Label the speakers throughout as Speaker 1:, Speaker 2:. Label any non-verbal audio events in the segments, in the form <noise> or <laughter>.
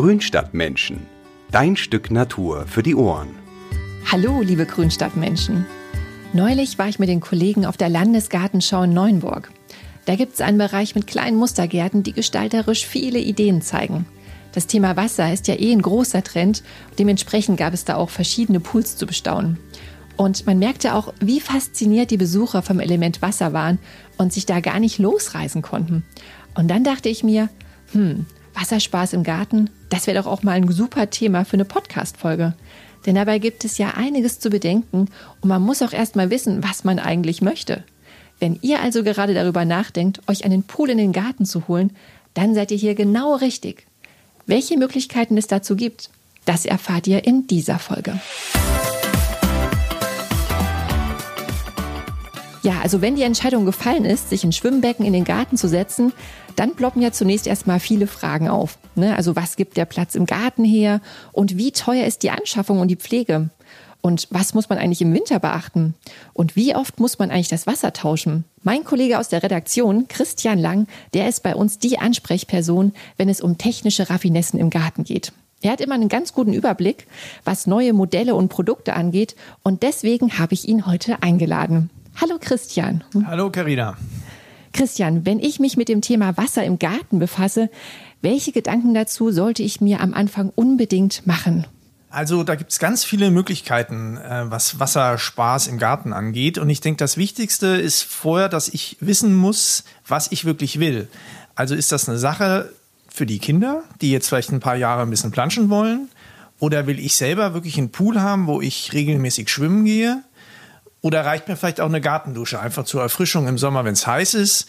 Speaker 1: Grünstadtmenschen. Dein Stück Natur für die Ohren.
Speaker 2: Hallo, liebe Grünstadtmenschen. Neulich war ich mit den Kollegen auf der Landesgartenschau in Neuenburg. Da gibt es einen Bereich mit kleinen Mustergärten, die gestalterisch viele Ideen zeigen. Das Thema Wasser ist ja eh ein großer Trend. Dementsprechend gab es da auch verschiedene Pools zu bestaunen. Und man merkte auch, wie fasziniert die Besucher vom Element Wasser waren und sich da gar nicht losreißen konnten. Und dann dachte ich mir, hm, Wasserspaß im Garten, das wäre doch auch mal ein super Thema für eine Podcast-Folge. Denn dabei gibt es ja einiges zu bedenken und man muss auch erst mal wissen, was man eigentlich möchte. Wenn ihr also gerade darüber nachdenkt, euch einen Pool in den Garten zu holen, dann seid ihr hier genau richtig. Welche Möglichkeiten es dazu gibt, das erfahrt ihr in dieser Folge. Ja, also wenn die Entscheidung gefallen ist, sich ein Schwimmbecken in den Garten zu setzen, dann ploppen ja zunächst erstmal viele Fragen auf. Ne? Also was gibt der Platz im Garten her und wie teuer ist die Anschaffung und die Pflege? Und was muss man eigentlich im Winter beachten? Und wie oft muss man eigentlich das Wasser tauschen? Mein Kollege aus der Redaktion, Christian Lang, der ist bei uns die Ansprechperson, wenn es um technische Raffinessen im Garten geht. Er hat immer einen ganz guten Überblick, was neue Modelle und Produkte angeht. Und deswegen habe ich ihn heute eingeladen. Hallo Christian.
Speaker 3: Hallo Karina.
Speaker 2: Christian, wenn ich mich mit dem Thema Wasser im Garten befasse, welche Gedanken dazu sollte ich mir am Anfang unbedingt machen?
Speaker 3: Also da gibt es ganz viele Möglichkeiten, äh, was Wasserspaß im Garten angeht. Und ich denke, das Wichtigste ist vorher, dass ich wissen muss, was ich wirklich will. Also ist das eine Sache für die Kinder, die jetzt vielleicht ein paar Jahre ein bisschen planschen wollen? Oder will ich selber wirklich einen Pool haben, wo ich regelmäßig schwimmen gehe? Oder reicht mir vielleicht auch eine Gartendusche, einfach zur Erfrischung im Sommer, wenn es heiß ist?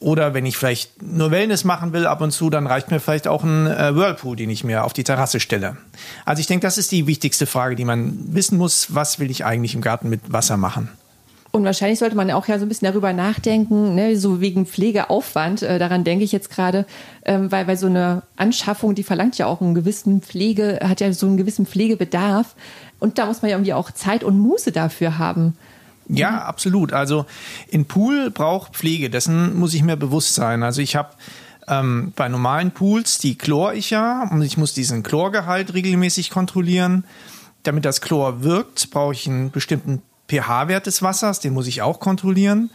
Speaker 3: Oder wenn ich vielleicht nur Wellness machen will ab und zu, dann reicht mir vielleicht auch ein äh, Whirlpool, den ich mir auf die Terrasse stelle. Also ich denke, das ist die wichtigste Frage, die man wissen muss. Was will ich eigentlich im Garten mit Wasser machen?
Speaker 2: Und wahrscheinlich sollte man auch ja so ein bisschen darüber nachdenken, ne, so wegen Pflegeaufwand. Äh, daran denke ich jetzt gerade, ähm, weil, weil so eine Anschaffung, die verlangt ja auch einen gewissen Pflege, hat ja so einen gewissen Pflegebedarf. Und da muss man ja irgendwie auch Zeit und Muße dafür haben.
Speaker 3: Ja, absolut. Also ein Pool braucht Pflege, dessen muss ich mir bewusst sein. Also ich habe ähm, bei normalen Pools, die chlor ich ja und ich muss diesen Chlorgehalt regelmäßig kontrollieren. Damit das Chlor wirkt, brauche ich einen bestimmten pH-Wert des Wassers, den muss ich auch kontrollieren.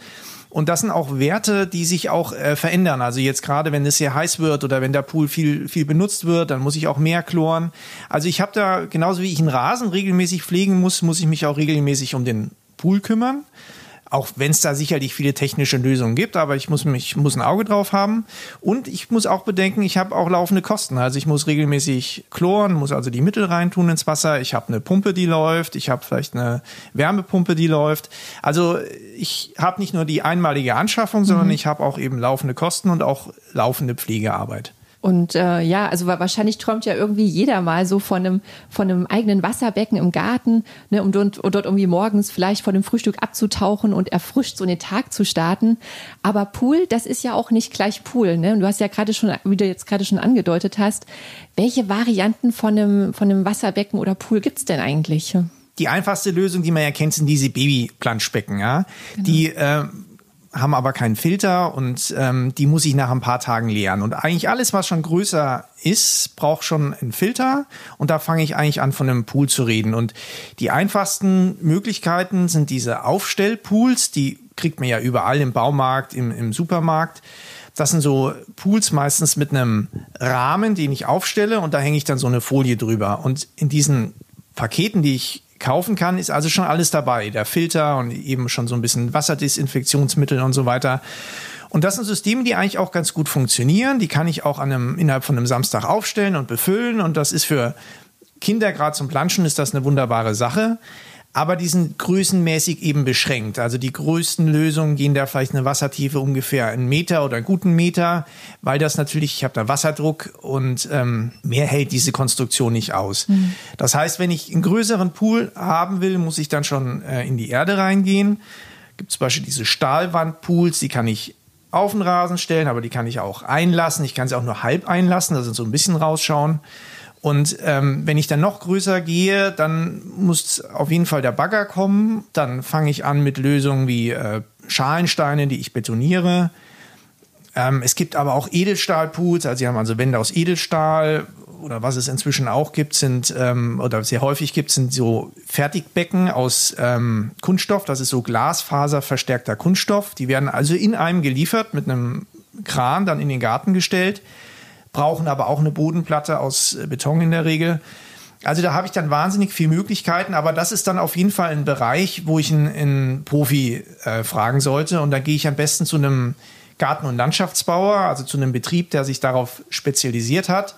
Speaker 3: Und das sind auch Werte, die sich auch äh, verändern. Also jetzt gerade, wenn es sehr heiß wird oder wenn der Pool viel, viel benutzt wird, dann muss ich auch mehr chloren. Also ich habe da, genauso wie ich einen Rasen regelmäßig pflegen muss, muss ich mich auch regelmäßig um den Pool kümmern. Auch wenn es da sicherlich viele technische Lösungen gibt, aber ich muss mich muss ein Auge drauf haben und ich muss auch bedenken, ich habe auch laufende Kosten. Also ich muss regelmäßig chloren, muss also die Mittel reintun ins Wasser. Ich habe eine Pumpe, die läuft. Ich habe vielleicht eine Wärmepumpe, die läuft. Also ich habe nicht nur die einmalige Anschaffung, sondern mhm. ich habe auch eben laufende Kosten und auch laufende Pflegearbeit.
Speaker 2: Und äh, ja, also wahrscheinlich träumt ja irgendwie jeder mal so von einem, von einem eigenen Wasserbecken im Garten, ne, um dort, um dort irgendwie morgens vielleicht vor dem Frühstück abzutauchen und erfrischt so in den Tag zu starten. Aber Pool, das ist ja auch nicht gleich Pool. Ne? Und du hast ja gerade schon, wie du jetzt gerade schon angedeutet hast, welche Varianten von einem, von einem Wasserbecken oder Pool gibt's denn eigentlich?
Speaker 3: Die einfachste Lösung, die man ja kennt, sind diese Babyplanschbecken, ja. Genau. Die äh, haben aber keinen Filter und ähm, die muss ich nach ein paar Tagen leeren. Und eigentlich alles, was schon größer ist, braucht schon einen Filter. Und da fange ich eigentlich an, von einem Pool zu reden. Und die einfachsten Möglichkeiten sind diese Aufstellpools, die kriegt man ja überall im Baumarkt, im, im Supermarkt. Das sind so Pools meistens mit einem Rahmen, den ich aufstelle und da hänge ich dann so eine Folie drüber. Und in diesen Paketen, die ich kaufen kann, ist also schon alles dabei. Der Filter und eben schon so ein bisschen Wasserdesinfektionsmittel und so weiter. Und das sind Systeme, die eigentlich auch ganz gut funktionieren. Die kann ich auch an einem, innerhalb von einem Samstag aufstellen und befüllen. Und das ist für Kinder gerade zum Planschen ist das eine wunderbare Sache aber die sind größenmäßig eben beschränkt. Also die größten Lösungen gehen da vielleicht eine Wassertiefe ungefähr einen Meter oder einen guten Meter, weil das natürlich, ich habe da Wasserdruck und ähm, mehr hält diese Konstruktion nicht aus. Mhm. Das heißt, wenn ich einen größeren Pool haben will, muss ich dann schon äh, in die Erde reingehen. Gibt zum Beispiel diese Stahlwandpools, die kann ich auf den Rasen stellen, aber die kann ich auch einlassen. Ich kann sie auch nur halb einlassen, also so ein bisschen rausschauen. Und ähm, wenn ich dann noch größer gehe, dann muss auf jeden Fall der Bagger kommen. Dann fange ich an mit Lösungen wie äh, Schalensteine, die ich betoniere. Ähm, es gibt aber auch Edelstahlpools, also sie haben also Wände aus Edelstahl oder was es inzwischen auch gibt, sind ähm, oder sehr häufig gibt, sind so Fertigbecken aus ähm, Kunststoff. Das ist so glasfaserverstärkter Kunststoff. Die werden also in einem geliefert mit einem Kran dann in den Garten gestellt, brauchen aber auch eine Bodenplatte aus Beton in der Regel. Also da habe ich dann wahnsinnig viele Möglichkeiten, aber das ist dann auf jeden Fall ein Bereich, wo ich einen, einen Profi äh, fragen sollte. Und da gehe ich am besten zu einem Garten- und Landschaftsbauer, also zu einem Betrieb, der sich darauf spezialisiert hat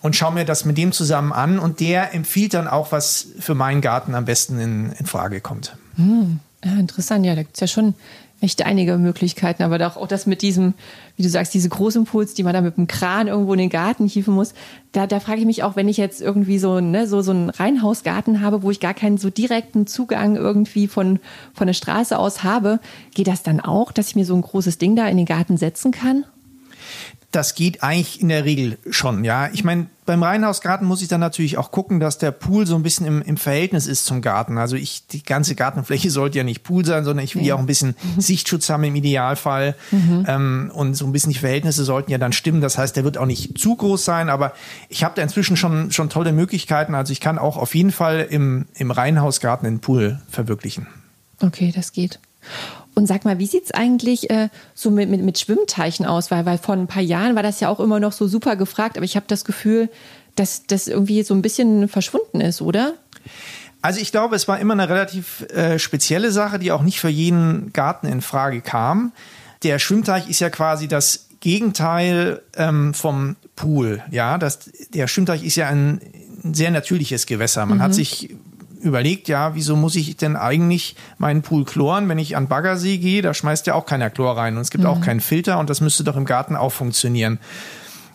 Speaker 3: und schaue mir das mit dem zusammen an und der empfiehlt dann auch, was für meinen Garten am besten in, in Frage kommt.
Speaker 2: Hm, ja, interessant, ja, da gibt es ja schon echt einige Möglichkeiten, aber auch, auch das mit diesem, wie du sagst, diese Großimpuls, die man da mit dem Kran irgendwo in den Garten hieven muss, da, da frage ich mich auch, wenn ich jetzt irgendwie so, ne, so, so einen Reihenhausgarten habe, wo ich gar keinen so direkten Zugang irgendwie von, von der Straße aus habe, geht das dann auch, dass ich mir so ein großes Ding da in den Garten setzen kann?
Speaker 3: Das geht eigentlich in der Regel schon, ja. Ich meine, beim Reihenhausgarten muss ich dann natürlich auch gucken, dass der Pool so ein bisschen im, im Verhältnis ist zum Garten. Also ich, die ganze Gartenfläche <laughs> sollte ja nicht Pool sein, sondern ich will ja, ja auch ein bisschen Sichtschutz haben im Idealfall. Mhm. Ähm, und so ein bisschen die Verhältnisse sollten ja dann stimmen. Das heißt, der wird auch nicht zu groß sein, aber ich habe da inzwischen schon, schon tolle Möglichkeiten. Also ich kann auch auf jeden Fall im, im Reihenhausgarten den Pool verwirklichen.
Speaker 2: Okay, das geht. Und sag mal, wie sieht es eigentlich äh, so mit, mit, mit Schwimmteichen aus? Weil, weil vor ein paar Jahren war das ja auch immer noch so super gefragt, aber ich habe das Gefühl, dass das irgendwie so ein bisschen verschwunden ist, oder?
Speaker 3: Also ich glaube, es war immer eine relativ äh, spezielle Sache, die auch nicht für jeden Garten in Frage kam. Der Schwimmteich ist ja quasi das Gegenteil ähm, vom Pool. Ja, das, der Schwimmteich ist ja ein, sehr natürliches Gewässer. Man mhm. hat sich überlegt, ja, wieso muss ich denn eigentlich meinen Pool chloren, wenn ich an Baggersee gehe? Da schmeißt ja auch keiner Chlor rein und es gibt mhm. auch keinen Filter und das müsste doch im Garten auch funktionieren.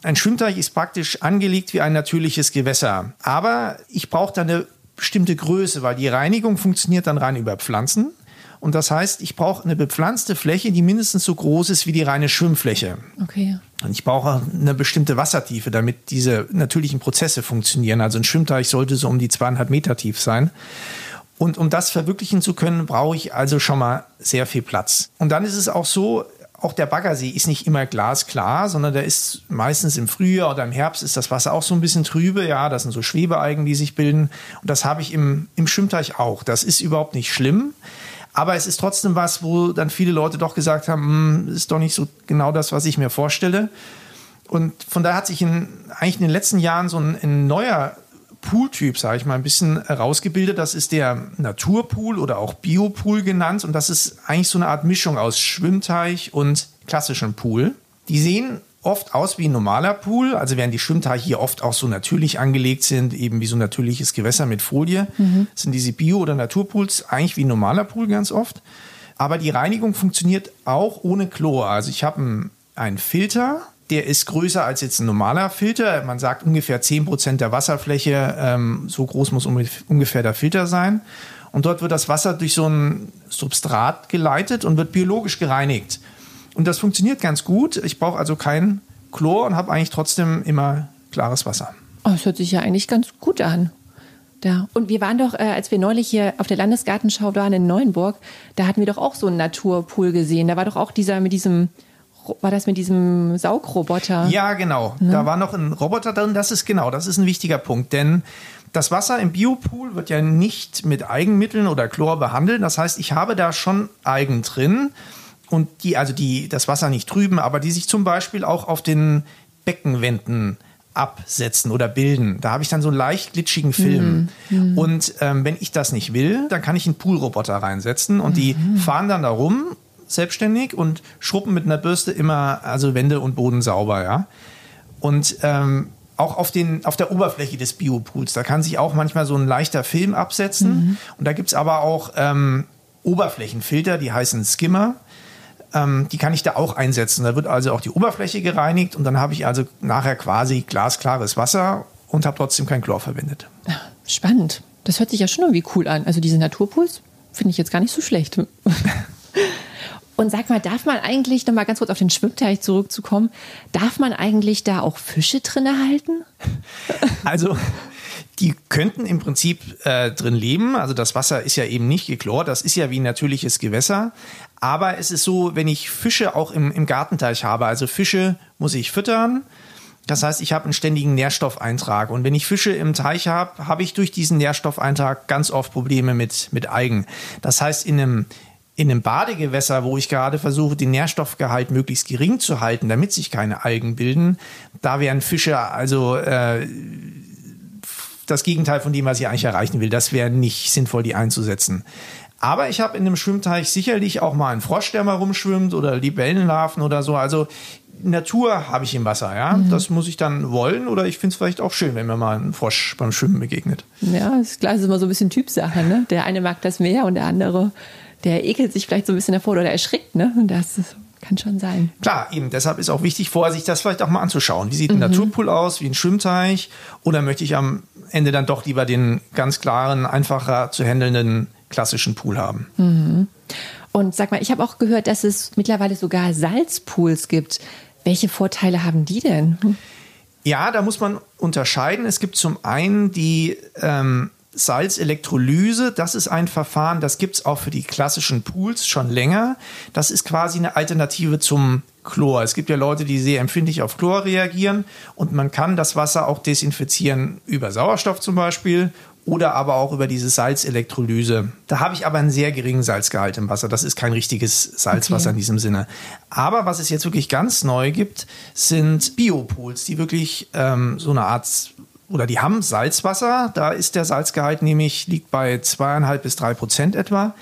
Speaker 3: Ein Schwimmteich ist praktisch angelegt wie ein natürliches Gewässer. Aber ich brauche da eine bestimmte Größe, weil die Reinigung funktioniert dann rein über Pflanzen. Und das heißt, ich brauche eine bepflanzte Fläche, die mindestens so groß ist wie die reine Schwimmfläche.
Speaker 2: Okay.
Speaker 3: Und ich brauche eine bestimmte Wassertiefe, damit diese natürlichen Prozesse funktionieren. Also ein Schwimmteich sollte so um die zweieinhalb Meter tief sein. Und um das verwirklichen zu können, brauche ich also schon mal sehr viel Platz. Und dann ist es auch so, auch der Baggersee ist nicht immer glasklar, sondern der ist meistens im Frühjahr oder im Herbst ist das Wasser auch so ein bisschen trübe. Ja, das sind so Schwebealgen, die sich bilden. Und das habe ich im, im Schwimmteich auch. Das ist überhaupt nicht schlimm. Aber es ist trotzdem was, wo dann viele Leute doch gesagt haben, hm, ist doch nicht so genau das, was ich mir vorstelle. Und von daher hat sich in, eigentlich in den letzten Jahren so ein, ein neuer Pooltyp, sage ich mal, ein bisschen herausgebildet. Das ist der Naturpool oder auch Biopool genannt. Und das ist eigentlich so eine Art Mischung aus Schwimmteich und klassischem Pool. Die sehen oft aus wie ein normaler Pool, also während die Schwimmteiche hier oft auch so natürlich angelegt sind, eben wie so ein natürliches Gewässer mit Folie, mhm. sind diese Bio- oder Naturpools eigentlich wie ein normaler Pool ganz oft. Aber die Reinigung funktioniert auch ohne Chlor. Also ich habe einen Filter, der ist größer als jetzt ein normaler Filter. Man sagt ungefähr 10% der Wasserfläche, ähm, so groß muss ungefähr der Filter sein. Und dort wird das Wasser durch so ein Substrat geleitet und wird biologisch gereinigt. Und das funktioniert ganz gut. Ich brauche also kein Chlor und habe eigentlich trotzdem immer klares Wasser.
Speaker 2: Oh, das hört sich ja eigentlich ganz gut an. Da. Und wir waren doch, äh, als wir neulich hier auf der Landesgartenschau waren in Neuenburg, da hatten wir doch auch so einen Naturpool gesehen. Da war doch auch dieser mit diesem, war das mit diesem Saugroboter?
Speaker 3: Ja, genau. Ne? Da war noch ein Roboter drin. Das ist genau, das ist ein wichtiger Punkt, denn das Wasser im Biopool wird ja nicht mit Eigenmitteln oder Chlor behandelt. Das heißt, ich habe da schon Algen drin und die, also die das Wasser nicht trüben, aber die sich zum Beispiel auch auf den Beckenwänden absetzen oder bilden. Da habe ich dann so einen leicht glitschigen Film. Mhm. Und ähm, wenn ich das nicht will, dann kann ich einen Poolroboter reinsetzen und mhm. die fahren dann da rum, selbstständig und schrubben mit einer Bürste immer also Wände und Boden sauber, ja. Und ähm, auch auf, den, auf der Oberfläche des Biopools, da kann sich auch manchmal so ein leichter Film absetzen. Mhm. Und da gibt es aber auch ähm, Oberflächenfilter, die heißen Skimmer ähm, die kann ich da auch einsetzen. Da wird also auch die Oberfläche gereinigt und dann habe ich also nachher quasi glasklares Wasser und habe trotzdem kein Chlor verwendet.
Speaker 2: Spannend. Das hört sich ja schon irgendwie cool an. Also diese Naturpuls finde ich jetzt gar nicht so schlecht. <laughs> Und sag mal, darf man eigentlich, noch mal ganz kurz auf den Schwimmteich zurückzukommen, darf man eigentlich da auch Fische drin halten? <laughs>
Speaker 3: Also die könnten im Prinzip äh, drin leben. Also das Wasser ist ja eben nicht geklort, das ist ja wie ein natürliches Gewässer. Aber es ist so, wenn ich Fische auch im, im Gartenteich habe, also Fische muss ich füttern Das heißt, ich habe einen ständigen Nährstoffeintrag. Und wenn ich Fische im Teich habe, habe ich durch diesen Nährstoffeintrag ganz oft Probleme mit, mit Algen. Das heißt, in einem, in einem Badegewässer, wo ich gerade versuche, den Nährstoffgehalt möglichst gering zu halten, damit sich keine Algen bilden, da wären Fische also äh, das Gegenteil von dem, was ich eigentlich erreichen will. Das wäre nicht sinnvoll, die einzusetzen. Aber ich habe in einem Schwimmteich sicherlich auch mal einen Frosch, der mal rumschwimmt oder Libellenlarven oder so. Also Natur habe ich im Wasser, ja. Mhm. Das muss ich dann wollen oder ich finde es vielleicht auch schön, wenn mir mal ein Frosch beim Schwimmen begegnet.
Speaker 2: Ja, ist klar, das ist immer so ein bisschen Typsache, ne? Der eine mag das mehr und der andere, der ekelt sich vielleicht so ein bisschen davor oder erschrickt, ne? Und das kann schon sein.
Speaker 3: Klar, eben. Deshalb ist auch wichtig, vorher sich das vielleicht auch mal anzuschauen. Wie sieht ein mhm. Naturpool aus? Wie ein Schwimmteich? Oder möchte ich am Ende dann doch lieber den ganz klaren, einfacher zu handelnden klassischen Pool haben?
Speaker 2: Mhm. Und sag mal, ich habe auch gehört, dass es mittlerweile sogar Salzpools gibt. Welche Vorteile haben die denn?
Speaker 3: Ja, da muss man unterscheiden. Es gibt zum einen die ähm, Salzelektrolyse. Das ist ein Verfahren, das gibt es auch für die klassischen Pools schon länger. Das ist quasi eine Alternative zum Chlor. Es gibt ja Leute, die sehr empfindlich auf Chlor reagieren und man kann das Wasser auch desinfizieren über Sauerstoff zum Beispiel oder aber auch über diese Salzelektrolyse. Da habe ich aber einen sehr geringen Salzgehalt im Wasser. Das ist kein richtiges Salzwasser okay. in diesem Sinne. Aber was es jetzt wirklich ganz neu gibt, sind Biopools, die wirklich ähm, so eine Art oder die haben Salzwasser. Da ist der Salzgehalt nämlich liegt bei zweieinhalb bis drei Prozent etwa.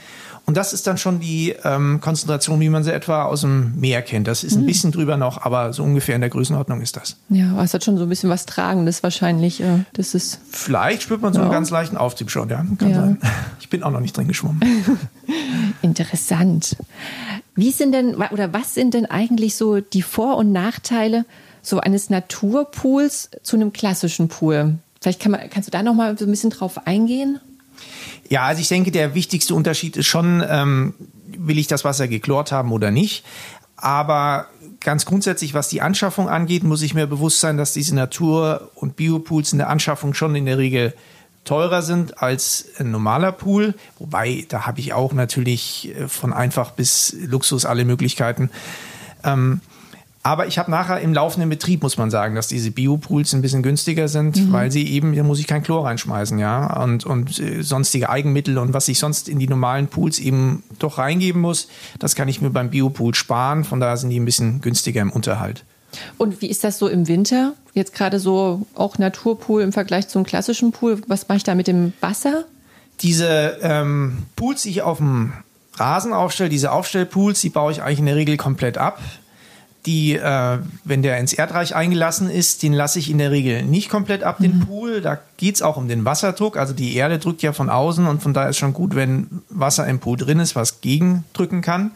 Speaker 3: Und das ist dann schon die ähm, Konzentration, wie man sie etwa aus dem Meer kennt. Das ist ein mhm. bisschen drüber noch, aber so ungefähr in der Größenordnung ist das.
Speaker 2: Ja, aber es hat schon so ein bisschen was Tragendes wahrscheinlich. Äh, das ist
Speaker 3: Vielleicht spürt man so ja. einen ganz leichten Auftrieb schon, ja. Kann ja. sein. <laughs> Ich bin auch noch nicht drin geschwommen. <laughs>
Speaker 2: Interessant. Wie sind denn, oder was sind denn eigentlich so die Vor- und Nachteile so eines Naturpools zu einem klassischen Pool? Vielleicht kann man, kannst du da noch mal so ein bisschen drauf eingehen?
Speaker 3: Ja, also ich denke, der wichtigste Unterschied ist schon, ähm, will ich das Wasser geklort haben oder nicht. Aber ganz grundsätzlich, was die Anschaffung angeht, muss ich mir bewusst sein, dass diese Natur- und Biopools in der Anschaffung schon in der Regel teurer sind als ein normaler Pool. Wobei, da habe ich auch natürlich äh, von einfach bis Luxus alle Möglichkeiten. Ähm, aber ich habe nachher im laufenden Betrieb, muss man sagen, dass diese Biopools ein bisschen günstiger sind, mhm. weil sie eben, da muss ich kein Chlor reinschmeißen, ja, und, und äh, sonstige Eigenmittel und was ich sonst in die normalen Pools eben doch reingeben muss, das kann ich mir beim Biopool sparen. Von daher sind die ein bisschen günstiger im Unterhalt.
Speaker 2: Und wie ist das so im Winter? Jetzt gerade so auch Naturpool im Vergleich zum klassischen Pool. Was mache ich da mit dem Wasser?
Speaker 3: Diese ähm, Pools, die ich auf dem Rasen aufstelle, diese Aufstellpools, die baue ich eigentlich in der Regel komplett ab die, äh, wenn der ins Erdreich eingelassen ist, den lasse ich in der Regel nicht komplett ab, den mhm. Pool. Da geht es auch um den Wasserdruck. Also die Erde drückt ja von außen und von daher ist schon gut, wenn Wasser im Pool drin ist, was gegendrücken kann.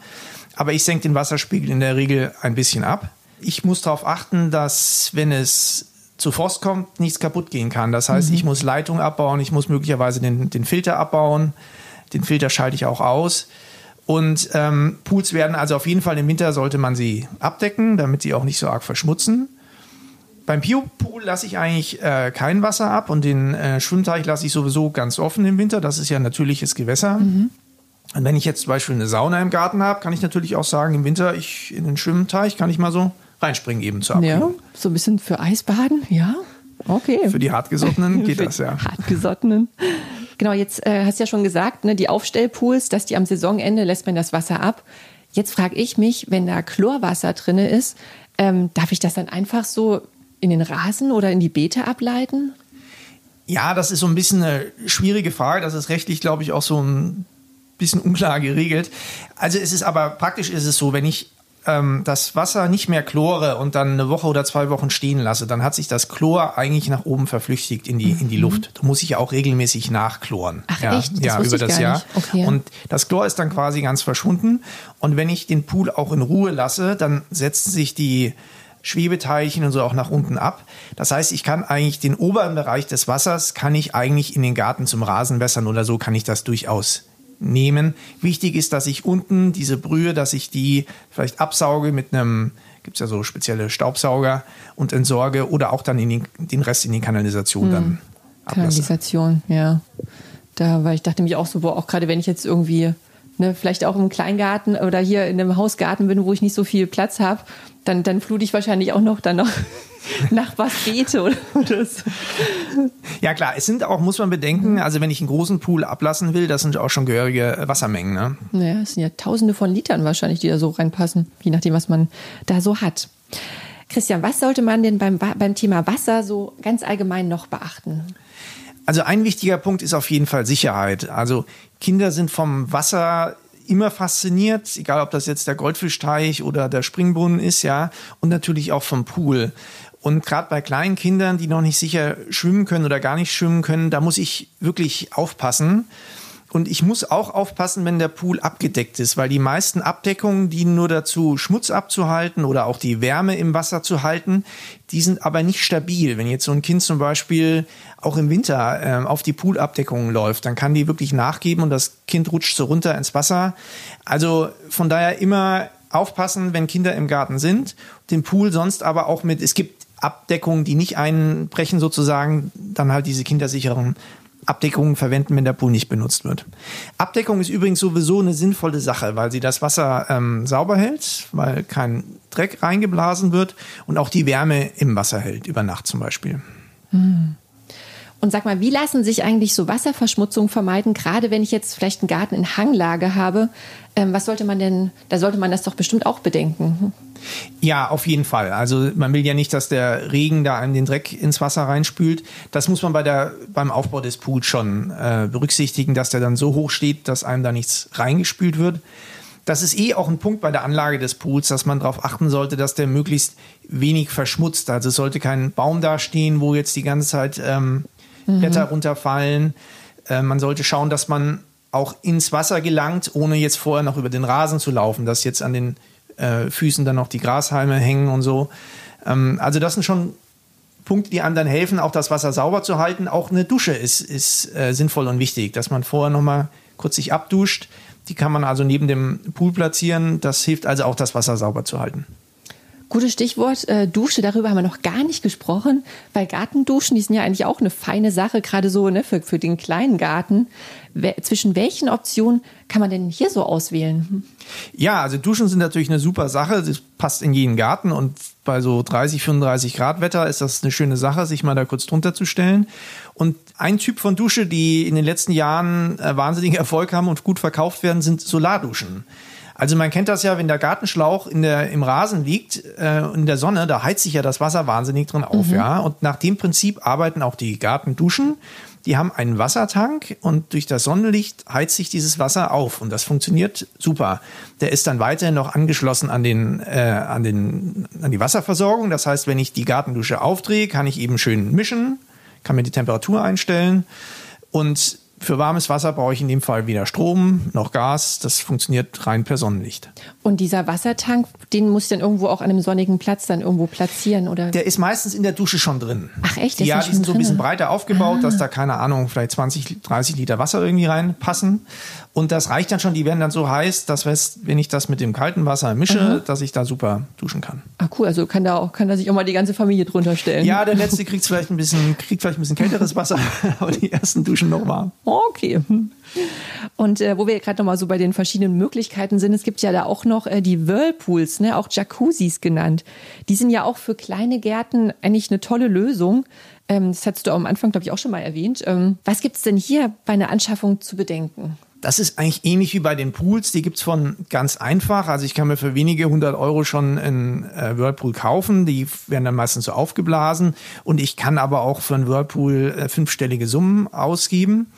Speaker 3: Aber ich senke den Wasserspiegel in der Regel ein bisschen ab. Ich muss darauf achten, dass wenn es zu Frost kommt, nichts kaputt gehen kann. Das heißt, mhm. ich muss Leitung abbauen, ich muss möglicherweise den, den Filter abbauen. Den Filter schalte ich auch aus. Und ähm, Pools werden also auf jeden Fall im Winter sollte man sie abdecken, damit sie auch nicht so arg verschmutzen. Beim Biopool lasse ich eigentlich äh, kein Wasser ab und den äh, Schwimmteich lasse ich sowieso ganz offen im Winter. Das ist ja ein natürliches Gewässer. Mhm. Und wenn ich jetzt zum Beispiel eine Sauna im Garten habe, kann ich natürlich auch sagen, im Winter ich in den Schwimmteich kann ich mal so reinspringen eben zur Abkühlung.
Speaker 2: Ja, so ein bisschen für Eisbaden, ja. Okay.
Speaker 3: Für die Hartgesottenen <laughs> geht das, ja.
Speaker 2: Hartgesottenen. Genau, jetzt äh, hast du ja schon gesagt, ne, die Aufstellpools, dass die am Saisonende lässt man das Wasser ab. Jetzt frage ich mich, wenn da Chlorwasser drin ist, ähm, darf ich das dann einfach so in den Rasen oder in die Beete ableiten?
Speaker 3: Ja, das ist so ein bisschen eine schwierige Frage. Das ist rechtlich, glaube ich, auch so ein bisschen unklar geregelt. Also es ist aber praktisch ist es so, wenn ich ähm, das Wasser nicht mehr chlore und dann eine Woche oder zwei Wochen stehen lasse, dann hat sich das Chlor eigentlich nach oben verflüchtigt in die, in die mhm. Luft. Da muss ich ja auch regelmäßig nachchloren.
Speaker 2: Ach
Speaker 3: ja,
Speaker 2: echt?
Speaker 3: Das ja, über das Jahr. Okay. Und das Chlor ist dann quasi ganz verschwunden. Und wenn ich den Pool auch in Ruhe lasse, dann setzen sich die Schwebeteilchen und so auch nach unten ab. Das heißt, ich kann eigentlich den oberen Bereich des Wassers, kann ich eigentlich in den Garten zum Rasen wässern oder so kann ich das durchaus nehmen. Wichtig ist, dass ich unten diese Brühe, dass ich die vielleicht absauge mit einem, gibt es ja so spezielle Staubsauger und entsorge oder auch dann in den, den Rest in die Kanalisation dann hm.
Speaker 2: ablasse. Kanalisation, ja. Da, weil ich dachte mich auch so, boah, auch gerade wenn ich jetzt irgendwie ne, vielleicht auch im Kleingarten oder hier in einem Hausgarten bin, wo ich nicht so viel Platz habe, dann, dann flute ich wahrscheinlich auch noch dann noch <laughs> Nachbarsbeete oder, <laughs> oder so.
Speaker 3: Ja klar, es sind auch, muss man bedenken, also wenn ich einen großen Pool ablassen will, das sind auch schon gehörige Wassermengen. Ne?
Speaker 2: Naja, es sind ja tausende von Litern wahrscheinlich, die da so reinpassen, je nachdem, was man da so hat. Christian, was sollte man denn beim, beim Thema Wasser so ganz allgemein noch beachten?
Speaker 3: Also ein wichtiger Punkt ist auf jeden Fall Sicherheit. Also Kinder sind vom Wasser immer fasziniert, egal ob das jetzt der Goldfischteich oder der Springbrunnen ist, ja, und natürlich auch vom Pool. Und gerade bei kleinen Kindern, die noch nicht sicher schwimmen können oder gar nicht schwimmen können, da muss ich wirklich aufpassen. Und ich muss auch aufpassen, wenn der Pool abgedeckt ist, weil die meisten Abdeckungen dienen nur dazu, Schmutz abzuhalten oder auch die Wärme im Wasser zu halten. Die sind aber nicht stabil. Wenn jetzt so ein Kind zum Beispiel auch im Winter äh, auf die Poolabdeckungen läuft, dann kann die wirklich nachgeben und das Kind rutscht so runter ins Wasser. Also von daher immer aufpassen, wenn Kinder im Garten sind. Den Pool sonst aber auch mit, es gibt Abdeckungen, die nicht einbrechen sozusagen, dann halt diese kindersicheren Abdeckungen verwenden, wenn der Pool nicht benutzt wird. Abdeckung ist übrigens sowieso eine sinnvolle Sache, weil sie das Wasser ähm, sauber hält, weil kein Dreck reingeblasen wird und auch die Wärme im Wasser hält, über Nacht zum Beispiel.
Speaker 2: Hm. Und sag mal, wie lassen sich eigentlich so Wasserverschmutzungen vermeiden, gerade wenn ich jetzt vielleicht einen Garten in Hanglage habe? Ähm, was sollte man denn, da sollte man das doch bestimmt auch bedenken.
Speaker 3: Ja, auf jeden Fall. Also man will ja nicht, dass der Regen da einem den Dreck ins Wasser reinspült. Das muss man bei der, beim Aufbau des Pools schon äh, berücksichtigen, dass der dann so hoch steht, dass einem da nichts reingespült wird. Das ist eh auch ein Punkt bei der Anlage des Pools, dass man darauf achten sollte, dass der möglichst wenig verschmutzt. Also es sollte kein Baum da stehen, wo jetzt die ganze Zeit ähm, mhm. Blätter runterfallen. Äh, man sollte schauen, dass man auch ins Wasser gelangt, ohne jetzt vorher noch über den Rasen zu laufen, dass jetzt an den äh, Füßen dann noch die Grashalme hängen und so. Ähm, also das sind schon Punkte, die dann helfen, auch das Wasser sauber zu halten. Auch eine Dusche ist, ist äh, sinnvoll und wichtig, dass man vorher noch mal kurz sich abduscht. Die kann man also neben dem Pool platzieren. Das hilft also auch, das Wasser sauber zu halten.
Speaker 2: Gutes Stichwort, äh, Dusche, darüber haben wir noch gar nicht gesprochen, weil Gartenduschen, die sind ja eigentlich auch eine feine Sache, gerade so ne, für, für den kleinen Garten. We zwischen welchen Optionen kann man denn hier so auswählen?
Speaker 3: Ja, also Duschen sind natürlich eine super Sache, das passt in jeden Garten und bei so 30, 35 Grad Wetter ist das eine schöne Sache, sich mal da kurz drunter zu stellen. Und ein Typ von Dusche, die in den letzten Jahren äh, wahnsinnigen Erfolg haben und gut verkauft werden, sind Solarduschen. Also man kennt das ja, wenn der Gartenschlauch in der, im Rasen liegt, äh, in der Sonne, da heizt sich ja das Wasser wahnsinnig drin auf, mhm. ja. Und nach dem Prinzip arbeiten auch die Gartenduschen. Die haben einen Wassertank und durch das Sonnenlicht heizt sich dieses Wasser auf und das funktioniert super. Der ist dann weiterhin noch angeschlossen an den, äh, an den, an die Wasserversorgung. Das heißt, wenn ich die Gartendusche aufdrehe, kann ich eben schön mischen, kann mir die Temperatur einstellen und für warmes Wasser brauche ich in dem Fall weder Strom noch Gas. Das funktioniert rein per Sonnenlicht.
Speaker 2: Und dieser Wassertank, den muss ich dann irgendwo auch an einem sonnigen Platz dann irgendwo platzieren, oder?
Speaker 3: Der ist meistens in der Dusche schon drin.
Speaker 2: Ach echt?
Speaker 3: ja, die sind so ein bisschen breiter aufgebaut, ah. dass da, keine Ahnung, vielleicht 20, 30 Liter Wasser irgendwie reinpassen. Und das reicht dann schon, die werden dann so heiß, dass wenn ich das mit dem kalten Wasser mische, Aha. dass ich da super duschen kann.
Speaker 2: Ah, cool, also kann da auch, kann da sich auch mal die ganze Familie drunter stellen.
Speaker 3: Ja, der letzte kriegt vielleicht ein bisschen, kriegt vielleicht ein bisschen kälteres Wasser, <laughs> aber die ersten duschen noch warm.
Speaker 2: Okay. Und äh, wo wir gerade noch mal so bei den verschiedenen Möglichkeiten sind, es gibt ja da auch noch äh, die Whirlpools, ne, auch Jacuzzis genannt. Die sind ja auch für kleine Gärten eigentlich eine tolle Lösung. Ähm, das hattest du am Anfang, glaube ich, auch schon mal erwähnt. Ähm, was gibt es denn hier bei einer Anschaffung zu bedenken?
Speaker 3: Das ist eigentlich ähnlich wie bei den Pools. Die gibt's von ganz einfach. Also ich kann mir für wenige hundert Euro schon einen äh, Whirlpool kaufen. Die werden dann meistens so aufgeblasen. Und ich kann aber auch für einen Whirlpool äh, fünfstellige Summen ausgeben.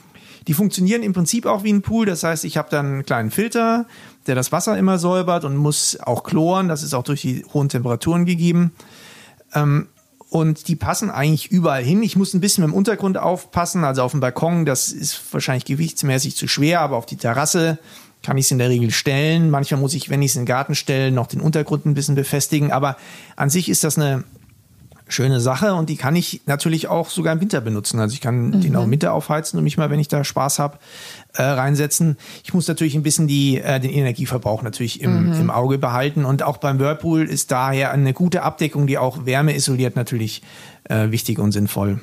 Speaker 3: Die funktionieren im Prinzip auch wie ein Pool. Das heißt, ich habe dann einen kleinen Filter, der das Wasser immer säubert und muss auch chloren. Das ist auch durch die hohen Temperaturen gegeben. Ähm, und die passen eigentlich überall hin. Ich muss ein bisschen mit dem Untergrund aufpassen. Also auf dem Balkon, das ist wahrscheinlich gewichtsmäßig zu schwer, aber auf die Terrasse kann ich es in der Regel stellen. Manchmal muss ich, wenn ich es in den Garten stelle, noch den Untergrund ein bisschen befestigen. Aber an sich ist das eine schöne Sache und die kann ich natürlich auch sogar im Winter benutzen. Also ich kann mhm. den auch im Winter aufheizen und mich mal, wenn ich da Spaß habe, äh, reinsetzen. Ich muss natürlich ein bisschen die, äh, den Energieverbrauch natürlich im, mhm. im Auge behalten. Und auch beim Whirlpool ist daher eine gute Abdeckung, die auch Wärme isoliert, natürlich äh, wichtig und sinnvoll.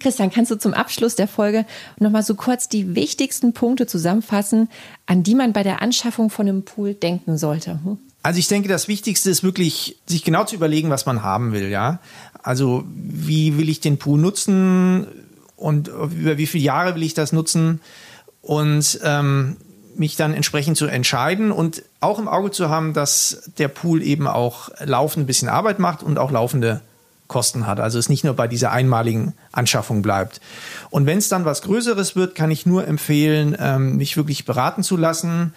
Speaker 2: Christian, kannst du zum Abschluss der Folge nochmal so kurz die wichtigsten Punkte zusammenfassen, an die man bei der Anschaffung von einem Pool denken sollte? Hm?
Speaker 3: Also ich denke, das Wichtigste ist wirklich, sich genau zu überlegen, was man haben will, ja. Also wie will ich den Pool nutzen und über wie viele Jahre will ich das nutzen und ähm, mich dann entsprechend zu entscheiden und auch im Auge zu haben, dass der Pool eben auch laufend ein bisschen Arbeit macht und auch laufende Kosten hat. Also es nicht nur bei dieser einmaligen Anschaffung bleibt. Und wenn es dann was Größeres wird, kann ich nur empfehlen, ähm, mich wirklich beraten zu lassen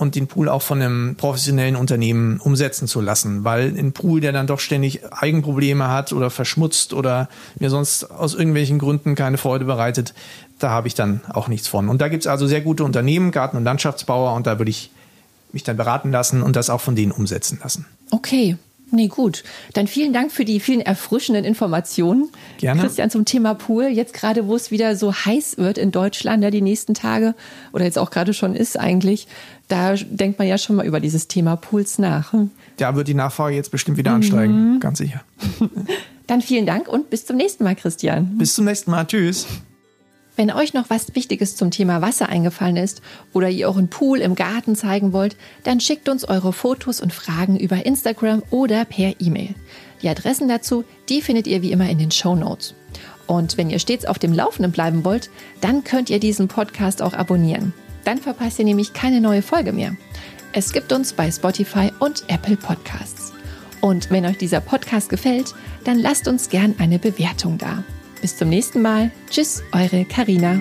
Speaker 3: und den Pool auch von einem professionellen Unternehmen umsetzen zu lassen, weil ein Pool, der dann doch ständig Eigenprobleme hat oder verschmutzt oder mir sonst aus irgendwelchen Gründen keine Freude bereitet, da habe ich dann auch nichts von. Und da gibt es also sehr gute Unternehmen, Garten- und Landschaftsbauer, und da würde ich mich dann beraten lassen und das auch von denen umsetzen lassen.
Speaker 2: Okay, Nee, gut. Dann vielen Dank für die vielen erfrischenden Informationen.
Speaker 3: Gerne.
Speaker 2: Christian, zum Thema Pool. Jetzt gerade, wo es wieder so heiß wird in Deutschland, ja, die nächsten Tage, oder jetzt auch gerade schon ist eigentlich, da denkt man ja schon mal über dieses Thema Pools nach. Hm?
Speaker 3: Da wird die Nachfrage jetzt bestimmt wieder ansteigen, mhm. ganz sicher. <laughs>
Speaker 2: Dann vielen Dank und bis zum nächsten Mal, Christian.
Speaker 3: Bis zum nächsten Mal. Tschüss.
Speaker 2: Wenn euch noch was Wichtiges zum Thema Wasser eingefallen ist oder ihr euren Pool im Garten zeigen wollt, dann schickt uns eure Fotos und Fragen über Instagram oder per E-Mail. Die Adressen dazu, die findet ihr wie immer in den Show Notes. Und wenn ihr stets auf dem Laufenden bleiben wollt, dann könnt ihr diesen Podcast auch abonnieren. Dann verpasst ihr nämlich keine neue Folge mehr. Es gibt uns bei Spotify und Apple Podcasts. Und wenn euch dieser Podcast gefällt, dann lasst uns gern eine Bewertung da. Bis zum nächsten Mal. Tschüss, eure Karina.